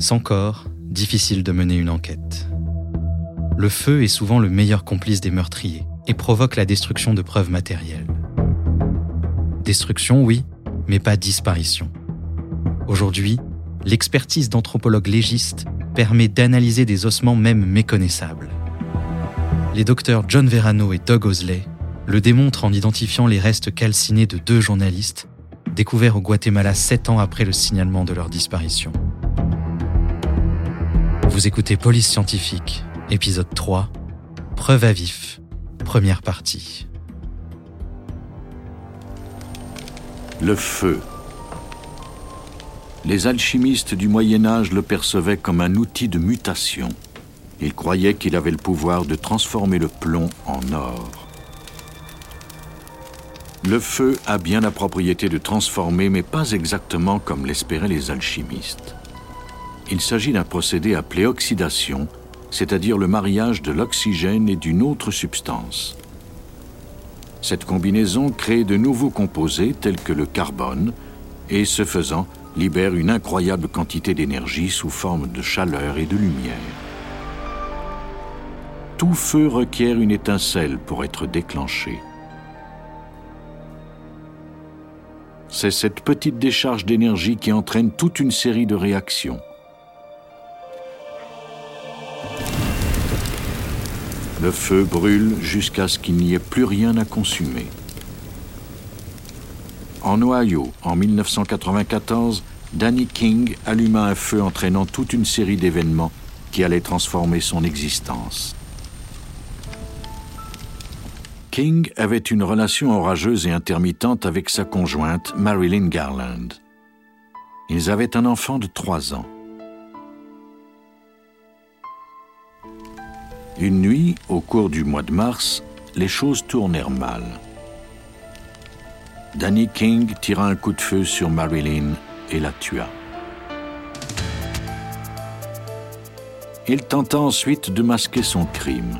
Sans corps, difficile de mener une enquête. Le feu est souvent le meilleur complice des meurtriers et provoque la destruction de preuves matérielles. Destruction, oui, mais pas disparition. Aujourd'hui, l'expertise d'anthropologues légistes permet d'analyser des ossements même méconnaissables. Les docteurs John Verano et Doug Osley le démontrent en identifiant les restes calcinés de deux journalistes découverts au Guatemala sept ans après le signalement de leur disparition. Vous écoutez Police Scientifique, épisode 3, Preuve à vif, première partie. Le feu. Les alchimistes du Moyen Âge le percevaient comme un outil de mutation. Ils croyaient qu'il avait le pouvoir de transformer le plomb en or. Le feu a bien la propriété de transformer, mais pas exactement comme l'espéraient les alchimistes. Il s'agit d'un procédé appelé oxydation, c'est-à-dire le mariage de l'oxygène et d'une autre substance. Cette combinaison crée de nouveaux composés tels que le carbone et, ce faisant, libère une incroyable quantité d'énergie sous forme de chaleur et de lumière. Tout feu requiert une étincelle pour être déclenché. C'est cette petite décharge d'énergie qui entraîne toute une série de réactions. Le feu brûle jusqu'à ce qu'il n'y ait plus rien à consumer. En Ohio, en 1994, Danny King alluma un feu entraînant toute une série d'événements qui allaient transformer son existence. King avait une relation orageuse et intermittente avec sa conjointe, Marilyn Garland. Ils avaient un enfant de trois ans. Une nuit, au cours du mois de mars, les choses tournèrent mal. Danny King tira un coup de feu sur Marilyn et la tua. Il tenta ensuite de masquer son crime.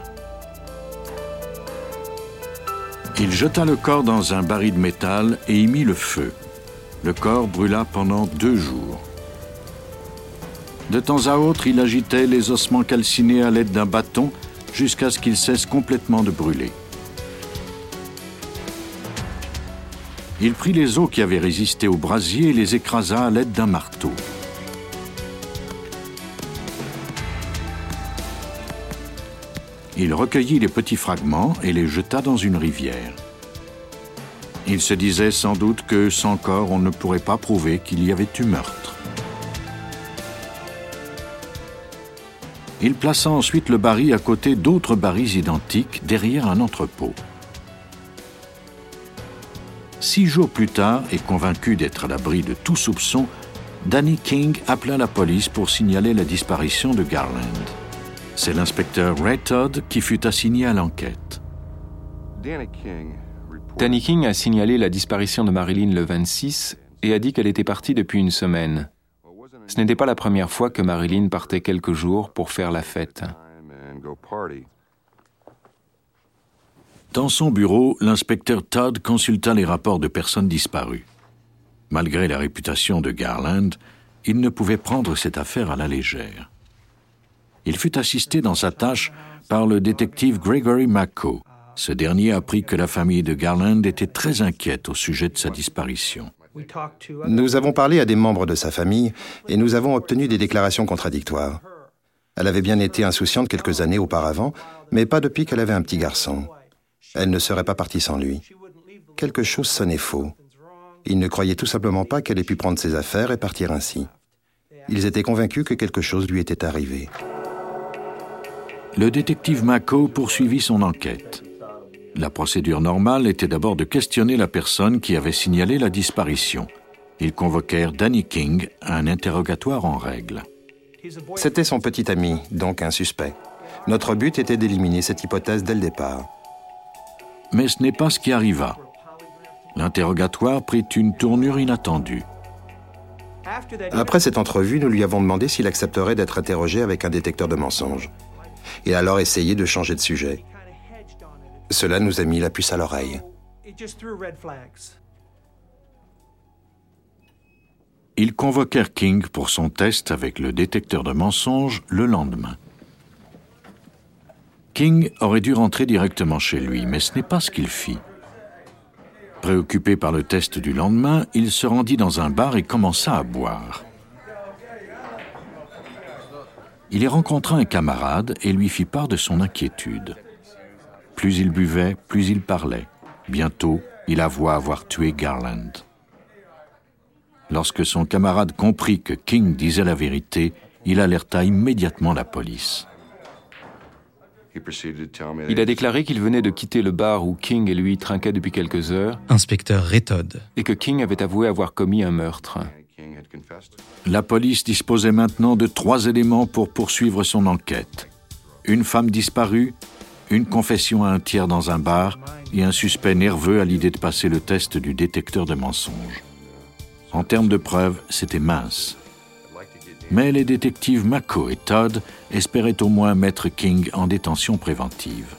Il jeta le corps dans un baril de métal et y mit le feu. Le corps brûla pendant deux jours. De temps à autre, il agitait les ossements calcinés à l'aide d'un bâton jusqu'à ce qu'ils cessent complètement de brûler. Il prit les os qui avaient résisté au brasier et les écrasa à l'aide d'un marteau. Il recueillit les petits fragments et les jeta dans une rivière. Il se disait sans doute que sans corps on ne pourrait pas prouver qu'il y avait eu meurtre. Il plaça ensuite le baril à côté d'autres barils identiques derrière un entrepôt. Six jours plus tard, et convaincu d'être à l'abri de tout soupçon, Danny King appela la police pour signaler la disparition de Garland. C'est l'inspecteur Ray Todd qui fut assigné à l'enquête. Danny King a signalé la disparition de Marilyn le 26 et a dit qu'elle était partie depuis une semaine. Ce n'était pas la première fois que Marilyn partait quelques jours pour faire la fête. Dans son bureau, l'inspecteur Todd consulta les rapports de personnes disparues. Malgré la réputation de Garland, il ne pouvait prendre cette affaire à la légère. Il fut assisté dans sa tâche par le détective Gregory McCo. Ce dernier apprit que la famille de Garland était très inquiète au sujet de sa disparition. Nous avons parlé à des membres de sa famille et nous avons obtenu des déclarations contradictoires. Elle avait bien été insouciante quelques années auparavant, mais pas depuis qu'elle avait un petit garçon. Elle ne serait pas partie sans lui. Quelque chose sonnait faux. Ils ne croyaient tout simplement pas qu'elle ait pu prendre ses affaires et partir ainsi. Ils étaient convaincus que quelque chose lui était arrivé. Le détective Mako poursuivit son enquête. La procédure normale était d'abord de questionner la personne qui avait signalé la disparition. Ils convoquèrent Danny King à un interrogatoire en règle. C'était son petit ami, donc un suspect. Notre but était d'éliminer cette hypothèse dès le départ. Mais ce n'est pas ce qui arriva. L'interrogatoire prit une tournure inattendue. Après cette entrevue, nous lui avons demandé s'il accepterait d'être interrogé avec un détecteur de mensonges. Il a alors essayé de changer de sujet. Cela nous a mis la puce à l'oreille. Ils convoquèrent King pour son test avec le détecteur de mensonges le lendemain. King aurait dû rentrer directement chez lui, mais ce n'est pas ce qu'il fit. Préoccupé par le test du lendemain, il se rendit dans un bar et commença à boire. Il y rencontra un camarade et lui fit part de son inquiétude. Plus il buvait, plus il parlait. Bientôt, il avoua avoir tué Garland. Lorsque son camarade comprit que King disait la vérité, il alerta immédiatement la police. Il a déclaré qu'il venait de quitter le bar où King et lui trinquaient depuis quelques heures. Inspecteur Retod. Et que King avait avoué avoir commis un meurtre. La police disposait maintenant de trois éléments pour poursuivre son enquête. Une femme disparue, une confession à un tiers dans un bar et un suspect nerveux à l'idée de passer le test du détecteur de mensonges. En termes de preuves, c'était mince. Mais les détectives Mako et Todd espéraient au moins mettre King en détention préventive.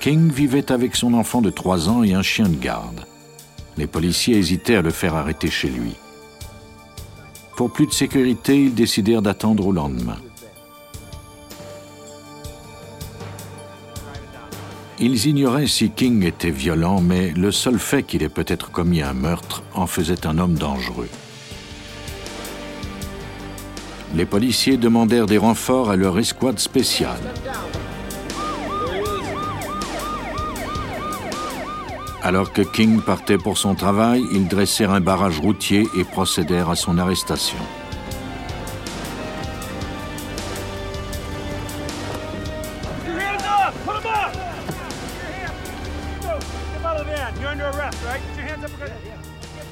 King vivait avec son enfant de 3 ans et un chien de garde. Les policiers hésitaient à le faire arrêter chez lui. Pour plus de sécurité, ils décidèrent d'attendre au lendemain. Ils ignoraient si King était violent, mais le seul fait qu'il ait peut-être commis un meurtre en faisait un homme dangereux. Les policiers demandèrent des renforts à leur escouade spéciale. Alors que King partait pour son travail, ils dressèrent un barrage routier et procédèrent à son arrestation.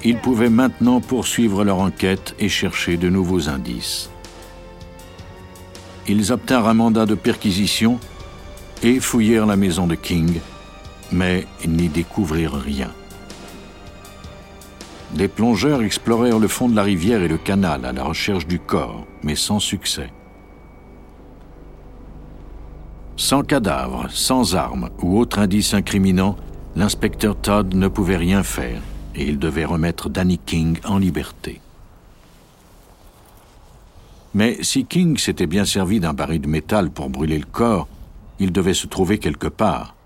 Ils pouvaient maintenant poursuivre leur enquête et chercher de nouveaux indices. Ils obtinrent un mandat de perquisition et fouillèrent la maison de King, mais n'y découvrirent rien. Des plongeurs explorèrent le fond de la rivière et le canal à la recherche du corps, mais sans succès. Sans cadavre, sans armes ou autre indice incriminant, l'inspecteur Todd ne pouvait rien faire et il devait remettre Danny King en liberté. Mais si King s'était bien servi d'un baril de métal pour brûler le corps, il devait se trouver quelque part.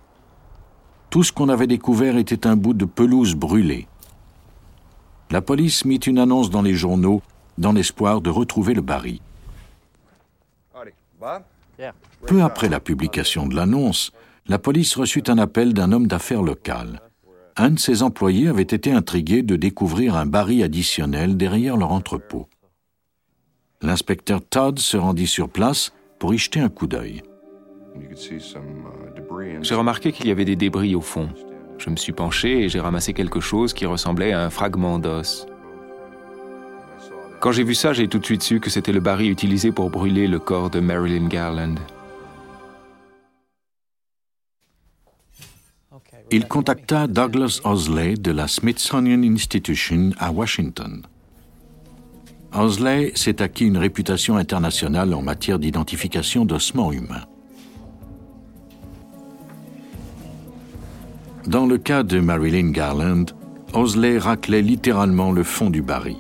Tout ce qu'on avait découvert était un bout de pelouse brûlée. La police mit une annonce dans les journaux dans l'espoir de retrouver le baril. Peu après la publication de l'annonce, la police reçut un appel d'un homme d'affaires local. Un de ses employés avait été intrigué de découvrir un baril additionnel derrière leur entrepôt. L'inspecteur Todd se rendit sur place pour y jeter un coup d'œil. J'ai remarqué qu'il y avait des débris au fond. Je me suis penché et j'ai ramassé quelque chose qui ressemblait à un fragment d'os. Quand j'ai vu ça, j'ai tout de suite su que c'était le baril utilisé pour brûler le corps de Marilyn Garland. Il contacta Douglas Osley de la Smithsonian Institution à Washington. Osley s'est acquis une réputation internationale en matière d'identification d'ossements humains. Dans le cas de Marilyn Garland, Osley raclait littéralement le fond du baril.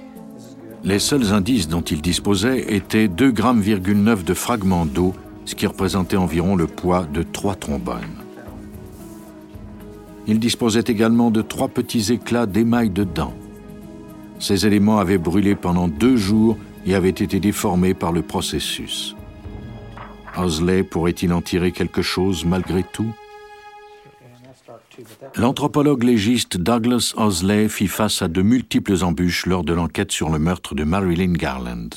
Les seuls indices dont il disposait étaient 2,9 grammes de fragments d'eau, ce qui représentait environ le poids de trois trombones. Il disposait également de trois petits éclats d'émail de dents. Ces éléments avaient brûlé pendant deux jours et avaient été déformés par le processus. Osley pourrait-il en tirer quelque chose malgré tout? L'anthropologue légiste Douglas Osley fit face à de multiples embûches lors de l'enquête sur le meurtre de Marilyn Garland.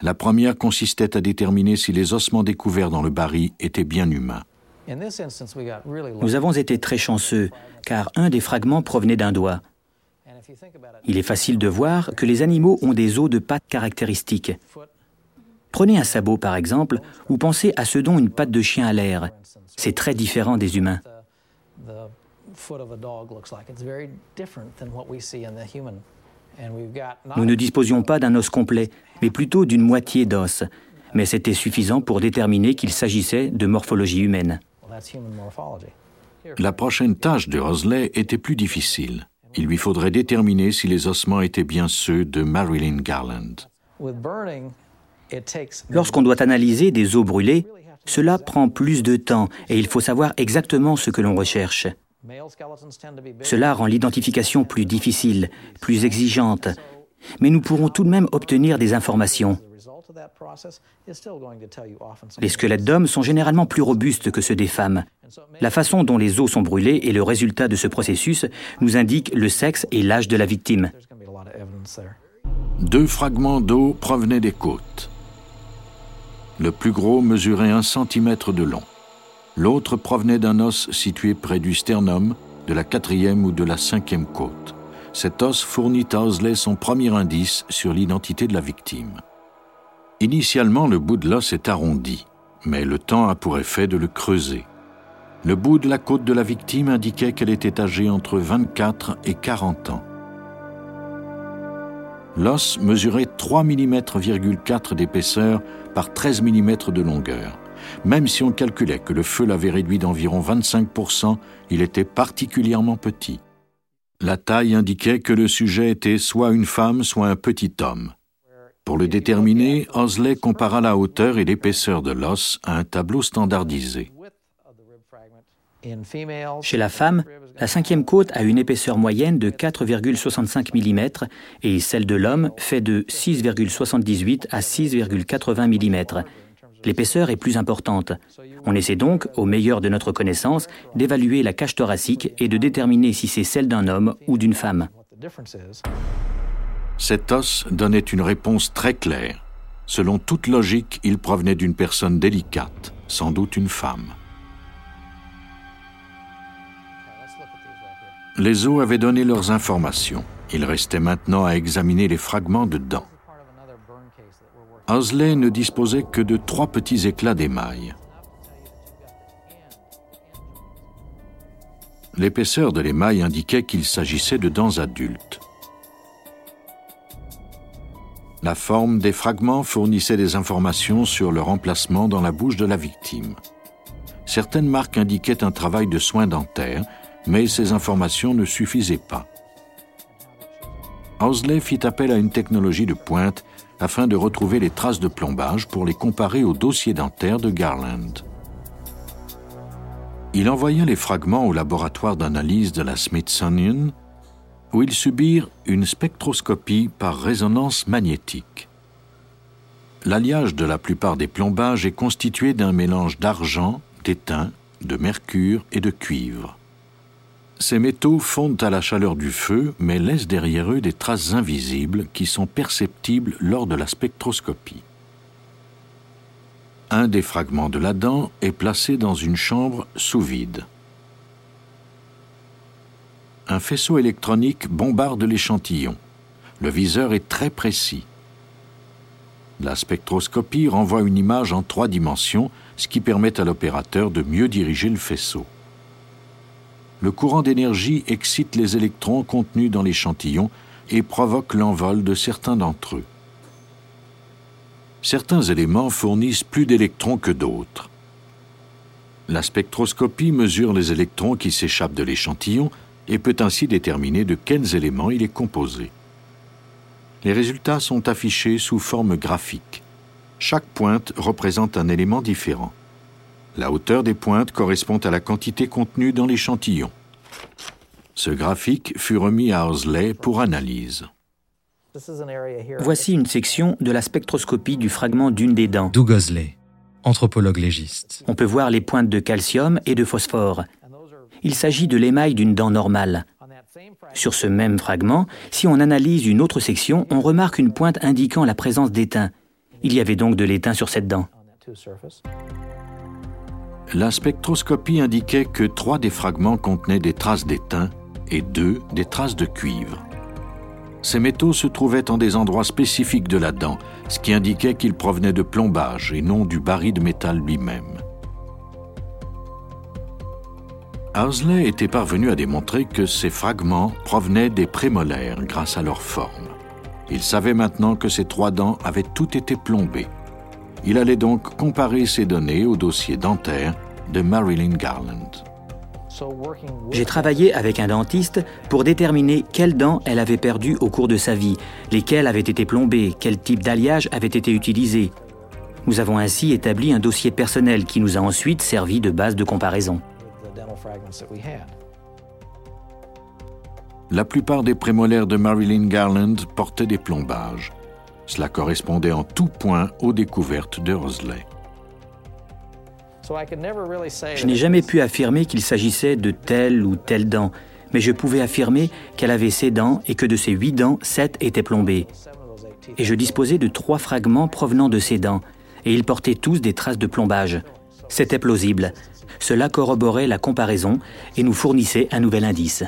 La première consistait à déterminer si les ossements découverts dans le baril étaient bien humains. Nous avons été très chanceux, car un des fragments provenait d'un doigt. Il est facile de voir que les animaux ont des os de pattes caractéristiques. Prenez un sabot par exemple, ou pensez à ce dont une patte de chien a l'air. C'est très différent des humains. Nous ne disposions pas d'un os complet, mais plutôt d'une moitié d'os, mais c'était suffisant pour déterminer qu'il s'agissait de morphologie humaine. La prochaine tâche de Rosley était plus difficile. Il lui faudrait déterminer si les ossements étaient bien ceux de Marilyn Garland. Lorsqu'on doit analyser des os brûlés, cela prend plus de temps et il faut savoir exactement ce que l'on recherche. Cela rend l'identification plus difficile, plus exigeante, mais nous pourrons tout de même obtenir des informations. Les squelettes d'hommes sont généralement plus robustes que ceux des femmes. La façon dont les os sont brûlés et le résultat de ce processus nous indique le sexe et l'âge de la victime. Deux fragments d'eau provenaient des côtes. Le plus gros mesurait un centimètre de long. L'autre provenait d'un os situé près du sternum, de la quatrième ou de la cinquième côte. Cet os fournit à Osley son premier indice sur l'identité de la victime. Initialement, le bout de l'os est arrondi, mais le temps a pour effet de le creuser. Le bout de la côte de la victime indiquait qu'elle était âgée entre 24 et 40 ans. L'os mesurait 3 mm,4 d'épaisseur par 13 mm de longueur. Même si on calculait que le feu l'avait réduit d'environ 25%, il était particulièrement petit. La taille indiquait que le sujet était soit une femme, soit un petit homme. Pour le déterminer, Osley compara la hauteur et l'épaisseur de l'os à un tableau standardisé. Chez la femme, la cinquième côte a une épaisseur moyenne de 4,65 mm et celle de l'homme fait de 6,78 à 6,80 mm. L'épaisseur est plus importante. On essaie donc, au meilleur de notre connaissance, d'évaluer la cage thoracique et de déterminer si c'est celle d'un homme ou d'une femme. Cet os donnait une réponse très claire. Selon toute logique, il provenait d'une personne délicate, sans doute une femme. Les os avaient donné leurs informations. Il restait maintenant à examiner les fragments de dents. Osley ne disposait que de trois petits éclats d'émail. L'épaisseur de l'émail indiquait qu'il s'agissait de dents adultes. La forme des fragments fournissait des informations sur leur emplacement dans la bouche de la victime. Certaines marques indiquaient un travail de soins dentaires, mais ces informations ne suffisaient pas. Housley fit appel à une technologie de pointe afin de retrouver les traces de plombage pour les comparer au dossier dentaire de Garland. Il envoya les fragments au laboratoire d'analyse de la Smithsonian, où ils subirent une spectroscopie par résonance magnétique. L'alliage de la plupart des plombages est constitué d'un mélange d'argent, d'étain, de mercure et de cuivre. Ces métaux fondent à la chaleur du feu, mais laissent derrière eux des traces invisibles qui sont perceptibles lors de la spectroscopie. Un des fragments de la dent est placé dans une chambre sous vide. Un faisceau électronique bombarde l'échantillon. Le viseur est très précis. La spectroscopie renvoie une image en trois dimensions, ce qui permet à l'opérateur de mieux diriger le faisceau le courant d'énergie excite les électrons contenus dans l'échantillon et provoque l'envol de certains d'entre eux. Certains éléments fournissent plus d'électrons que d'autres. La spectroscopie mesure les électrons qui s'échappent de l'échantillon et peut ainsi déterminer de quels éléments il est composé. Les résultats sont affichés sous forme graphique. Chaque pointe représente un élément différent. La hauteur des pointes correspond à la quantité contenue dans l'échantillon. Ce graphique fut remis à Horsley pour analyse. Voici une section de la spectroscopie du fragment d'une des dents. Doug anthropologue légiste. On peut voir les pointes de calcium et de phosphore. Il s'agit de l'émail d'une dent normale. Sur ce même fragment, si on analyse une autre section, on remarque une pointe indiquant la présence d'étain. Il y avait donc de l'étain sur cette dent la spectroscopie indiquait que trois des fragments contenaient des traces d'étain et deux des traces de cuivre. Ces métaux se trouvaient en des endroits spécifiques de la dent, ce qui indiquait qu'ils provenaient de plombage et non du baril de métal lui-même. Housley était parvenu à démontrer que ces fragments provenaient des prémolaires grâce à leur forme. Il savait maintenant que ces trois dents avaient toutes été plombées. Il allait donc comparer ces données au dossier dentaire de Marilyn Garland. J'ai travaillé avec un dentiste pour déterminer quelles dents elle avait perdues au cours de sa vie, lesquelles avaient été plombées, quel type d'alliage avait été utilisé. Nous avons ainsi établi un dossier personnel qui nous a ensuite servi de base de comparaison. La plupart des prémolaires de Marilyn Garland portaient des plombages. Cela correspondait en tout point aux découvertes de Rosley. Je n'ai jamais pu affirmer qu'il s'agissait de telle ou telle dent, mais je pouvais affirmer qu'elle avait ses dents et que de ces huit dents, sept étaient plombées. Et je disposais de trois fragments provenant de ces dents, et ils portaient tous des traces de plombage. C'était plausible. Cela corroborait la comparaison et nous fournissait un nouvel indice.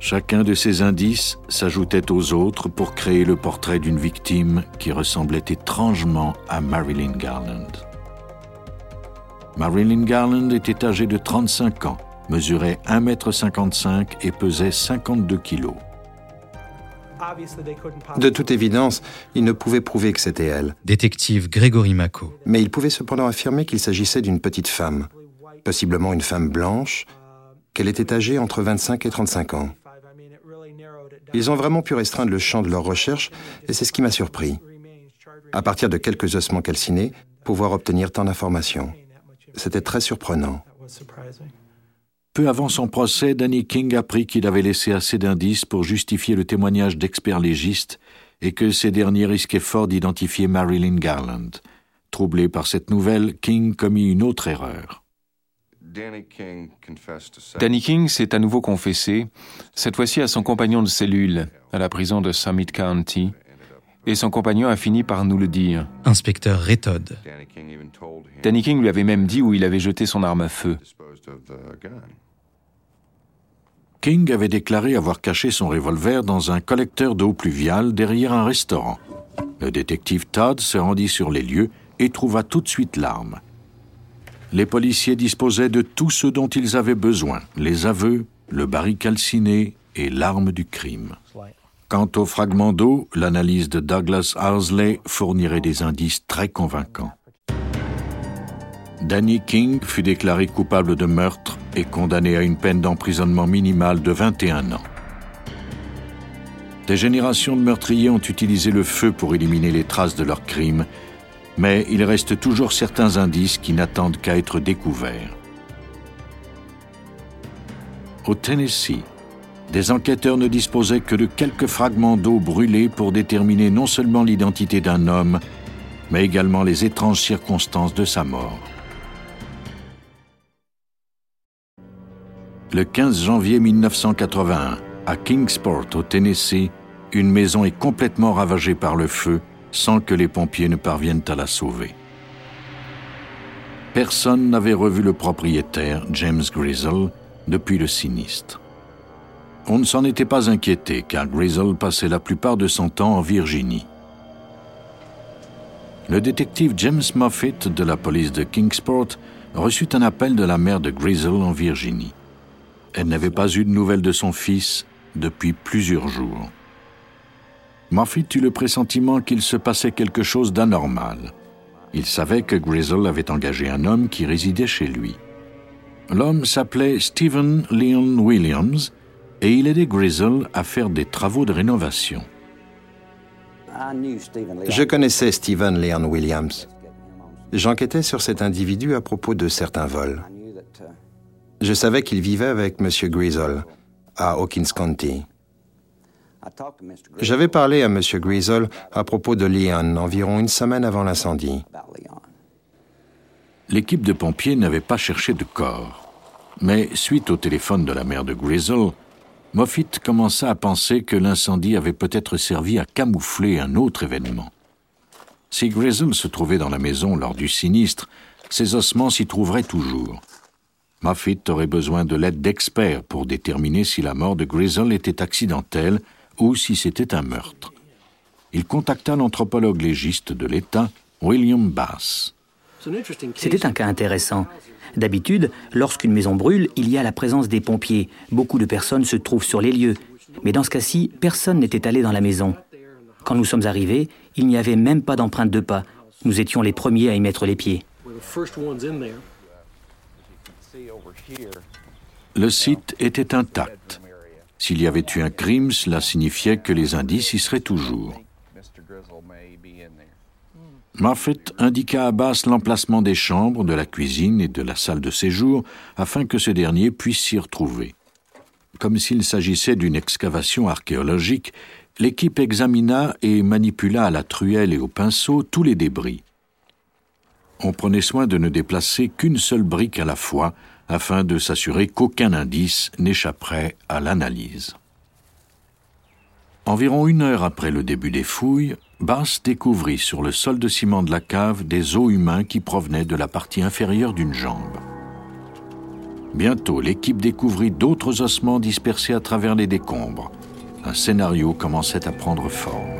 Chacun de ces indices s'ajoutait aux autres pour créer le portrait d'une victime qui ressemblait étrangement à Marilyn Garland. Marilyn Garland était âgée de 35 ans, mesurait 1,55 m et pesait 52 kg. De toute évidence, il ne pouvait prouver que c'était elle. Détective Grégory Mako. Mais il pouvait cependant affirmer qu'il s'agissait d'une petite femme, possiblement une femme blanche, qu'elle était âgée entre 25 et 35 ans. Ils ont vraiment pu restreindre le champ de leur recherche et c'est ce qui m'a surpris. À partir de quelques ossements calcinés, pouvoir obtenir tant d'informations. C'était très surprenant. Peu avant son procès, Danny King apprit qu'il avait laissé assez d'indices pour justifier le témoignage d'experts légistes et que ces derniers risquaient fort d'identifier Marilyn Garland. Troublé par cette nouvelle, King commit une autre erreur. Danny King s'est à nouveau confessé, cette fois-ci à son compagnon de cellule, à la prison de Summit County, et son compagnon a fini par nous le dire. Inspecteur Retod. Danny King lui avait même dit où il avait jeté son arme à feu. King avait déclaré avoir caché son revolver dans un collecteur d'eau pluviale derrière un restaurant. Le détective Todd se rendit sur les lieux et trouva tout de suite l'arme les policiers disposaient de tout ce dont ils avaient besoin, les aveux, le baril calciné et l'arme du crime. Quant au fragment d'eau, l'analyse de Douglas Housley fournirait des indices très convaincants. Danny King fut déclaré coupable de meurtre et condamné à une peine d'emprisonnement minimale de 21 ans. Des générations de meurtriers ont utilisé le feu pour éliminer les traces de leurs crimes mais il reste toujours certains indices qui n'attendent qu'à être découverts. Au Tennessee, des enquêteurs ne disposaient que de quelques fragments d'eau brûlés pour déterminer non seulement l'identité d'un homme, mais également les étranges circonstances de sa mort. Le 15 janvier 1981, à Kingsport, au Tennessee, une maison est complètement ravagée par le feu sans que les pompiers ne parviennent à la sauver. Personne n'avait revu le propriétaire, James Grizzle, depuis le sinistre. On ne s'en était pas inquiété car Grizzle passait la plupart de son temps en Virginie. Le détective James Moffitt de la police de Kingsport reçut un appel de la mère de Grizzle en Virginie. Elle n'avait pas eu de nouvelles de son fils depuis plusieurs jours. Moffitt eut le pressentiment qu'il se passait quelque chose d'anormal. Il savait que Grizzle avait engagé un homme qui résidait chez lui. L'homme s'appelait Stephen Leon Williams et il aidait Grizzle à faire des travaux de rénovation. Je connaissais Stephen Leon Williams. J'enquêtais sur cet individu à propos de certains vols. Je savais qu'il vivait avec M. Grizzle à Hawkins County. J'avais parlé à M. Grizzle à propos de Leon environ une semaine avant l'incendie. L'équipe de pompiers n'avait pas cherché de corps. Mais suite au téléphone de la mère de Grizzle, Moffitt commença à penser que l'incendie avait peut-être servi à camoufler un autre événement. Si Grizzle se trouvait dans la maison lors du sinistre, ses ossements s'y trouveraient toujours. Moffitt aurait besoin de l'aide d'experts pour déterminer si la mort de Grizzle était accidentelle ou si c'était un meurtre. Il contacta l'anthropologue légiste de l'État, William Bass. C'était un cas intéressant. D'habitude, lorsqu'une maison brûle, il y a la présence des pompiers. Beaucoup de personnes se trouvent sur les lieux. Mais dans ce cas-ci, personne n'était allé dans la maison. Quand nous sommes arrivés, il n'y avait même pas d'empreinte de pas. Nous étions les premiers à y mettre les pieds. Le site était intact. S'il y avait eu un crime, cela signifiait que les indices y seraient toujours. Moffett indiqua à Bass l'emplacement des chambres, de la cuisine et de la salle de séjour afin que ce dernier puisse s'y retrouver. Comme s'il s'agissait d'une excavation archéologique, l'équipe examina et manipula à la truelle et au pinceau tous les débris. On prenait soin de ne déplacer qu'une seule brique à la fois afin de s'assurer qu'aucun indice n'échapperait à l'analyse. Environ une heure après le début des fouilles, Bass découvrit sur le sol de ciment de la cave des os humains qui provenaient de la partie inférieure d'une jambe. Bientôt, l'équipe découvrit d'autres ossements dispersés à travers les décombres. Un scénario commençait à prendre forme.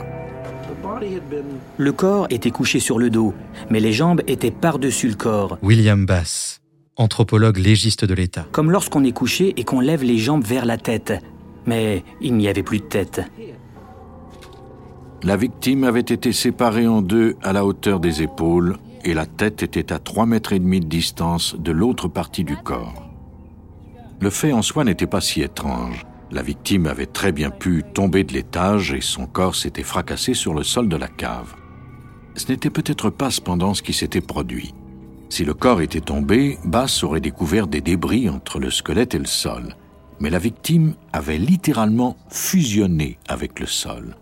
Le corps était couché sur le dos, mais les jambes étaient par-dessus le corps. William Bass, anthropologue légiste de l'État. Comme lorsqu'on est couché et qu'on lève les jambes vers la tête. Mais il n'y avait plus de tête. La victime avait été séparée en deux à la hauteur des épaules et la tête était à trois mètres et demi de distance de l'autre partie du corps. Le fait en soi n'était pas si étrange. La victime avait très bien pu tomber de l'étage et son corps s'était fracassé sur le sol de la cave. Ce n'était peut-être pas cependant ce qui s'était produit. Si le corps était tombé, Bass aurait découvert des débris entre le squelette et le sol. Mais la victime avait littéralement fusionné avec le sol.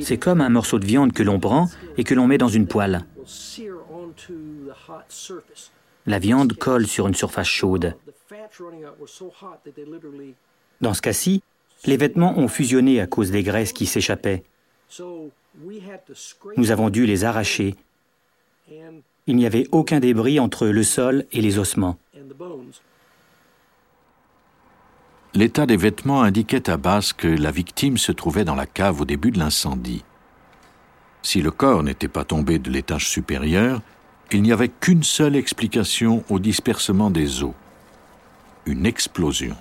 C'est comme un morceau de viande que l'on prend et que l'on met dans une poêle. La viande colle sur une surface chaude. Dans ce cas-ci, les vêtements ont fusionné à cause des graisses qui s'échappaient. Nous avons dû les arracher. Il n'y avait aucun débris entre le sol et les ossements. L'état des vêtements indiquait à Bass que la victime se trouvait dans la cave au début de l'incendie. Si le corps n'était pas tombé de l'étage supérieur, il n'y avait qu'une seule explication au dispersement des eaux. Une explosion.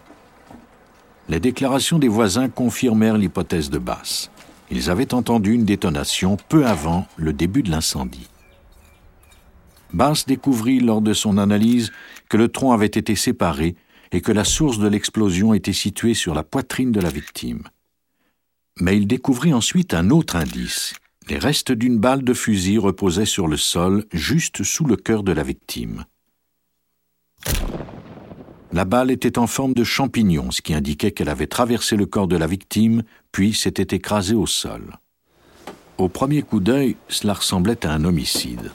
Les déclarations des voisins confirmèrent l'hypothèse de Bass. Ils avaient entendu une détonation peu avant le début de l'incendie. Bass découvrit lors de son analyse que le tronc avait été séparé et que la source de l'explosion était située sur la poitrine de la victime. Mais il découvrit ensuite un autre indice. Les restes d'une balle de fusil reposaient sur le sol, juste sous le cœur de la victime. La balle était en forme de champignon, ce qui indiquait qu'elle avait traversé le corps de la victime, puis s'était écrasée au sol. Au premier coup d'œil, cela ressemblait à un homicide.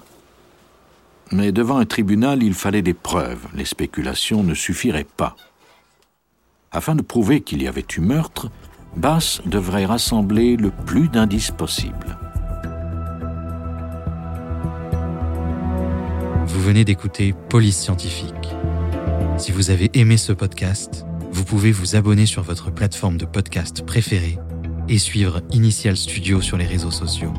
Mais devant un tribunal, il fallait des preuves. Les spéculations ne suffiraient pas. Afin de prouver qu'il y avait eu meurtre, Bass devrait rassembler le plus d'indices possible. Vous venez d'écouter Police Scientifique. Si vous avez aimé ce podcast, vous pouvez vous abonner sur votre plateforme de podcast préférée et suivre Initial Studio sur les réseaux sociaux.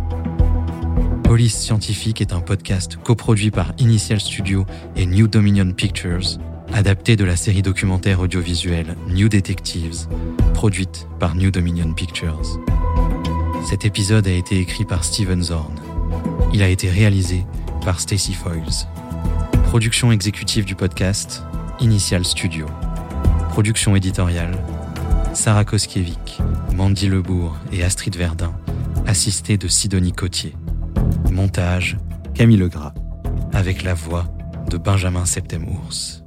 Police Scientifique est un podcast coproduit par Initial Studio et New Dominion Pictures, adapté de la série documentaire audiovisuelle New Detectives, produite par New Dominion Pictures. Cet épisode a été écrit par Steven Zorn. Il a été réalisé par Stacy Foyles. Production exécutive du podcast, Initial Studio. Production éditoriale, Sarah Koskiewicz, Mandy Lebourg et Astrid Verdun, assistée de Sidonie Cotier. Montage Camille Legras, avec la voix de Benjamin Septemours.